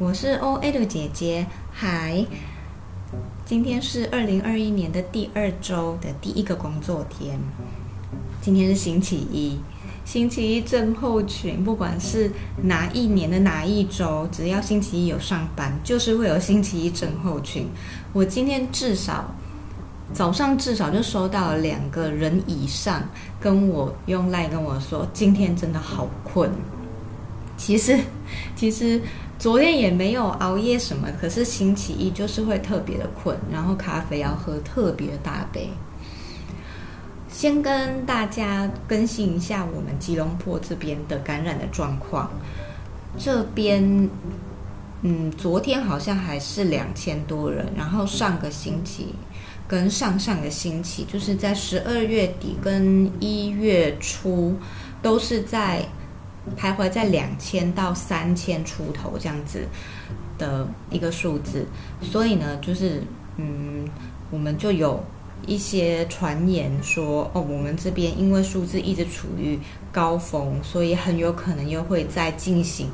我是 OA 的姐姐，嗨，今天是二零二一年的第二周的第一个工作天，今天是星期一，星期一症候群，不管是哪一年的哪一周，只要星期一有上班，就是会有星期一症候群。我今天至少早上至少就收到了两个人以上跟我用赖跟我说，今天真的好困。其实，其实昨天也没有熬夜什么，可是星期一就是会特别的困，然后咖啡要喝特别大杯。先跟大家更新一下我们吉隆坡这边的感染的状况。这边，嗯，昨天好像还是两千多人，然后上个星期跟上上个星期，就是在十二月底跟一月初，都是在。徘徊在两千到三千出头这样子的一个数字，所以呢，就是嗯，我们就有一些传言说，哦，我们这边因为数字一直处于高峰，所以很有可能又会再进行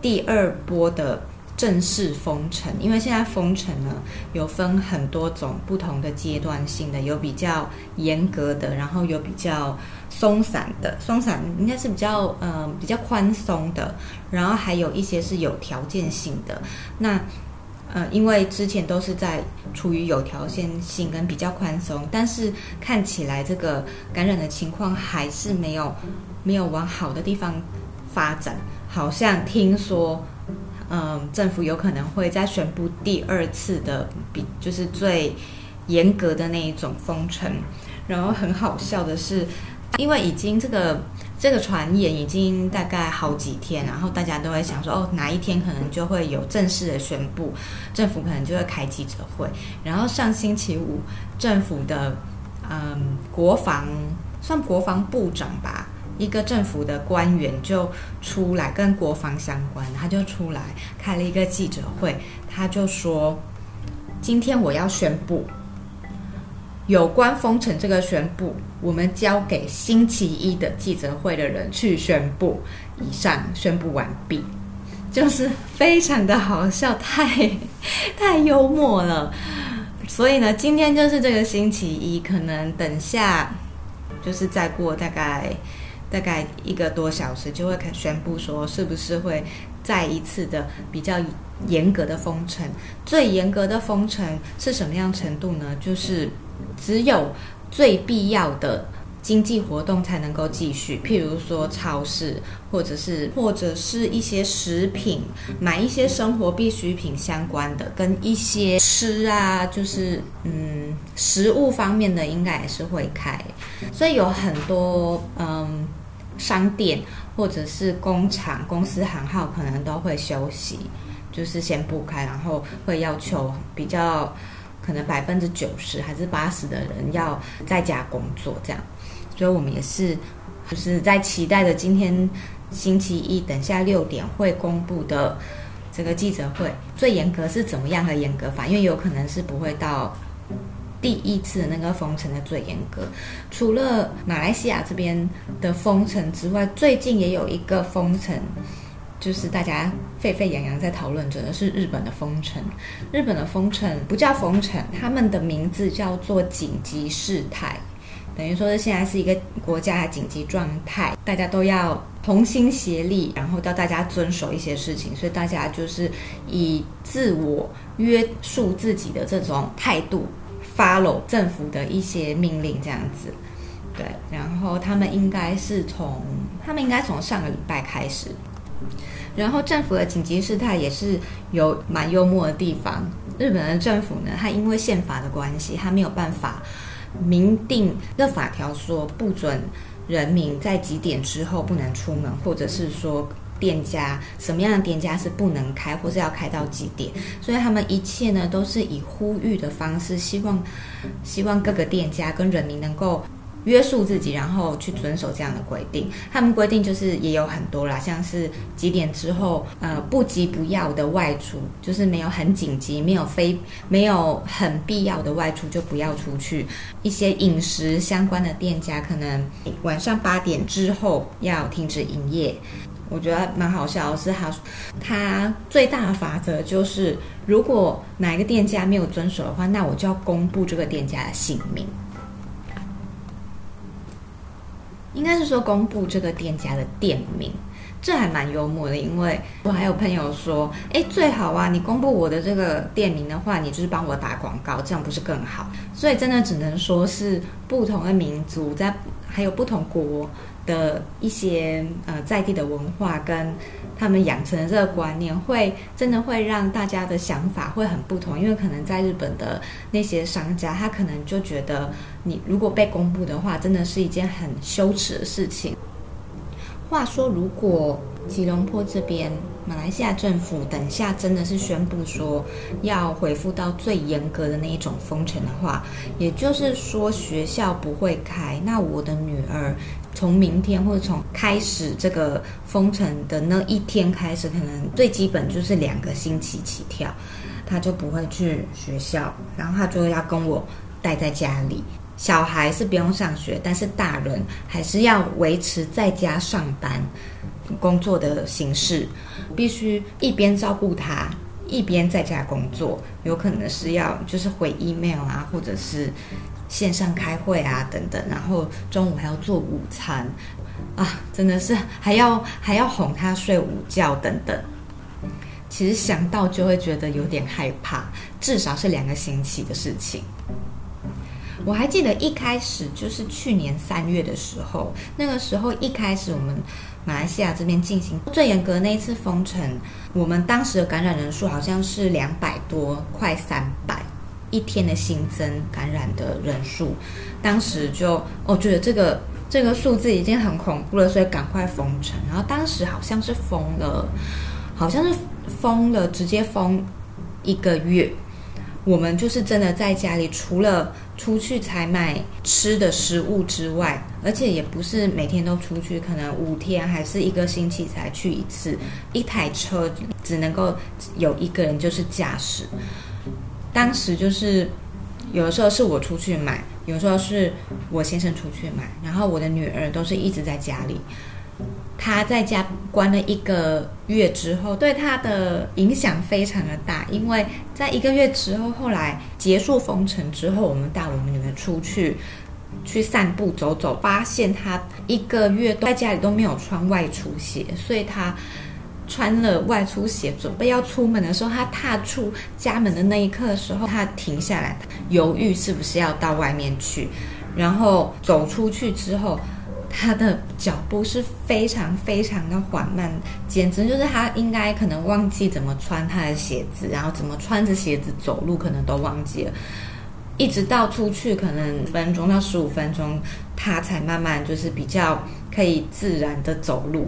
第二波的正式封城。因为现在封城呢，有分很多种不同的阶段性的，有比较严格的，然后有比较。松散的，松散应该是比较呃比较宽松的，然后还有一些是有条件性的。那呃，因为之前都是在处于有条件性跟比较宽松，但是看起来这个感染的情况还是没有没有往好的地方发展。好像听说，嗯、政府有可能会再宣布第二次的比就是最严格的那一种封城。然后很好笑的是。因为已经这个这个传言已经大概好几天，然后大家都会想说，哦，哪一天可能就会有正式的宣布，政府可能就会开记者会。然后上星期五，政府的嗯国防算国防部长吧，一个政府的官员就出来跟国防相关，他就出来开了一个记者会，他就说，今天我要宣布。有关封城这个宣布，我们交给星期一的记者会的人去宣布。以上宣布完毕，就是非常的好笑，太太幽默了。所以呢，今天就是这个星期一，可能等下就是再过大概大概一个多小时，就会开宣布说是不是会再一次的比较严格的封城。最严格的封城是什么样程度呢？就是。只有最必要的经济活动才能够继续，譬如说超市，或者是或者是一些食品，买一些生活必需品相关的，跟一些吃啊，就是嗯食物方面的，应该也是会开。所以有很多嗯商店或者是工厂、公司行号可能都会休息，就是先不开，然后会要求比较。可能百分之九十还是八十的人要在家工作，这样，所以我们也是就是在期待着今天星期一等下六点会公布的这个记者会，最严格是怎么样的严格法？因为有可能是不会到第一次那个封城的最严格。除了马来西亚这边的封城之外，最近也有一个封城。就是大家沸沸扬扬在讨论着的是日本的封城，日本的封城不叫封城，他们的名字叫做紧急事态，等于说是现在是一个国家的紧急状态，大家都要同心协力，然后叫大家遵守一些事情，所以大家就是以自我约束自己的这种态度，follow 政府的一些命令这样子，对，然后他们应该是从他们应该从上个礼拜开始。然后政府的紧急事态也是有蛮幽默的地方。日本的政府呢，它因为宪法的关系，它没有办法明定的法条说不准人民在几点之后不能出门，或者是说店家什么样的店家是不能开，或是要开到几点。所以他们一切呢都是以呼吁的方式，希望希望各个店家跟人民能够。约束自己，然后去遵守这样的规定。他们规定就是也有很多啦，像是几点之后，呃，不急不要的外出，就是没有很紧急、没有非没有很必要的外出就不要出去。一些饮食相关的店家，可能晚上八点之后要停止营业。我觉得蛮好笑的是他，他最大的法则就是，如果哪一个店家没有遵守的话，那我就要公布这个店家的姓名。应该是说公布这个店家的店名，这还蛮幽默的。因为我还有朋友说，哎，最好啊，你公布我的这个店名的话，你就是帮我打广告，这样不是更好？所以真的只能说是不同的民族在，还有不同国的一些呃在地的文化跟他们养成的这个观念，会真的会让大家的想法会很不同。因为可能在日本的那些商家，他可能就觉得你如果被公布的话，真的是一件很羞耻的事情。话说，如果吉隆坡这边马来西亚政府等下真的是宣布说要恢复到最严格的那一种封城的话，也就是说学校不会开，那我的女儿从明天或者从开始这个封城的那一天开始，可能最基本就是两个星期起跳，她就不会去学校，然后她就要跟我待在家里。小孩是不用上学，但是大人还是要维持在家上班工作的形式，必须一边照顾他，一边在家工作。有可能是要就是回 email 啊，或者是线上开会啊等等。然后中午还要做午餐啊，真的是还要还要哄他睡午觉等等。其实想到就会觉得有点害怕，至少是两个星期的事情。我还记得一开始就是去年三月的时候，那个时候一开始我们马来西亚这边进行最严格的那一次封城，我们当时的感染人数好像是两百多，快三百一天的新增感染的人数，当时就我觉得这个这个数字已经很恐怖了，所以赶快封城。然后当时好像是封了，好像是封了，直接封一个月。我们就是真的在家里，除了出去采买吃的食物之外，而且也不是每天都出去，可能五天还是一个星期才去一次。一台车只能够有一个人就是驾驶。当时就是有的时候是我出去买，有时候是我先生出去买，然后我的女儿都是一直在家里。他在家关了一个月之后，对他的影响非常的大，因为在一个月之后，后来结束封城之后，我们带我们女儿出去去散步走走，发现他一个月都在家里都没有穿外出鞋，所以他穿了外出鞋准备要出门的时候，他踏出家门的那一刻的时候，他停下来犹豫是不是要到外面去，然后走出去之后。他的脚步是非常非常的缓慢，简直就是他应该可能忘记怎么穿他的鞋子，然后怎么穿着鞋子走路，可能都忘记了。一直到出去可能分钟到十五分钟，他才慢慢就是比较可以自然的走路。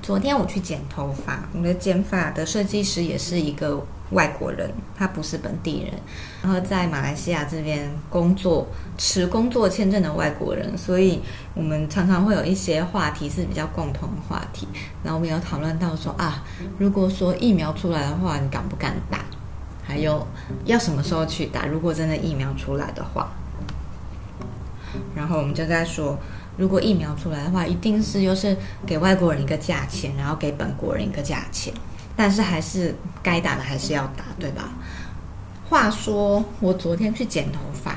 昨天我去剪头发，我的剪发的设计师也是一个。外国人，他不是本地人，然后在马来西亚这边工作，持工作签证的外国人，所以我们常常会有一些话题是比较共同的话题。然后我们有讨论到说啊，如果说疫苗出来的话，你敢不敢打？还有要什么时候去打？如果真的疫苗出来的话，然后我们就在说，如果疫苗出来的话，一定是又是给外国人一个价钱，然后给本国人一个价钱。但是还是该打的还是要打，对吧？话说我昨天去剪头发，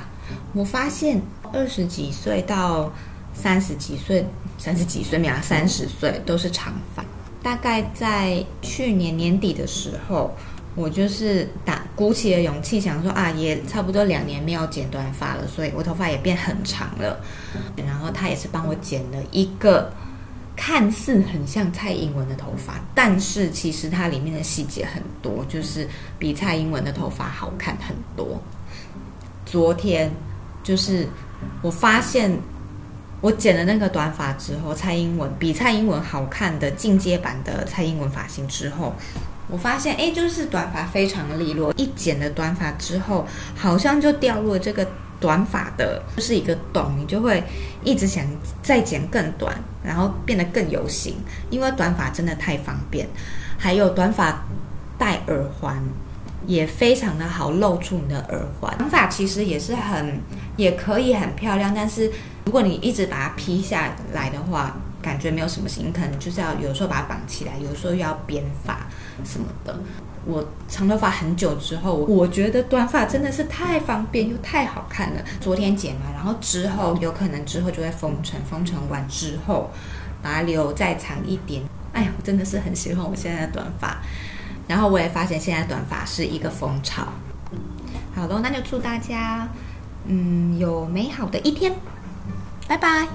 我发现二十几岁到三十几岁，三十几岁没有三十岁都是长发。大概在去年年底的时候，我就是打鼓起了勇气，想说啊，也差不多两年没有剪短发了，所以我头发也变很长了。然后他也是帮我剪了一个。看似很像蔡英文的头发，但是其实它里面的细节很多，就是比蔡英文的头发好看很多。昨天就是我发现我剪了那个短发之后，蔡英文比蔡英文好看的进阶版的蔡英文发型之后，我发现哎，就是短发非常利落，一剪了短发之后，好像就掉入这个。短发的就是一个洞，你就会一直想再剪更短，然后变得更有型。因为短发真的太方便，还有短发戴耳环也非常的好，露出你的耳环。短发其实也是很，也可以很漂亮，但是如果你一直把它披下来的话，感觉没有什么型，可能就是要有时候把它绑起来，有时候又要编发什么的。我长头发很久之后，我觉得短发真的是太方便又太好看了。昨天剪嘛，然后之后有可能之后就会封尘，封尘完之后把它留再长一点。哎呀，我真的是很喜欢我现在的短发。然后我也发现现在短发是一个风潮。好喽，那就祝大家嗯有美好的一天，拜拜。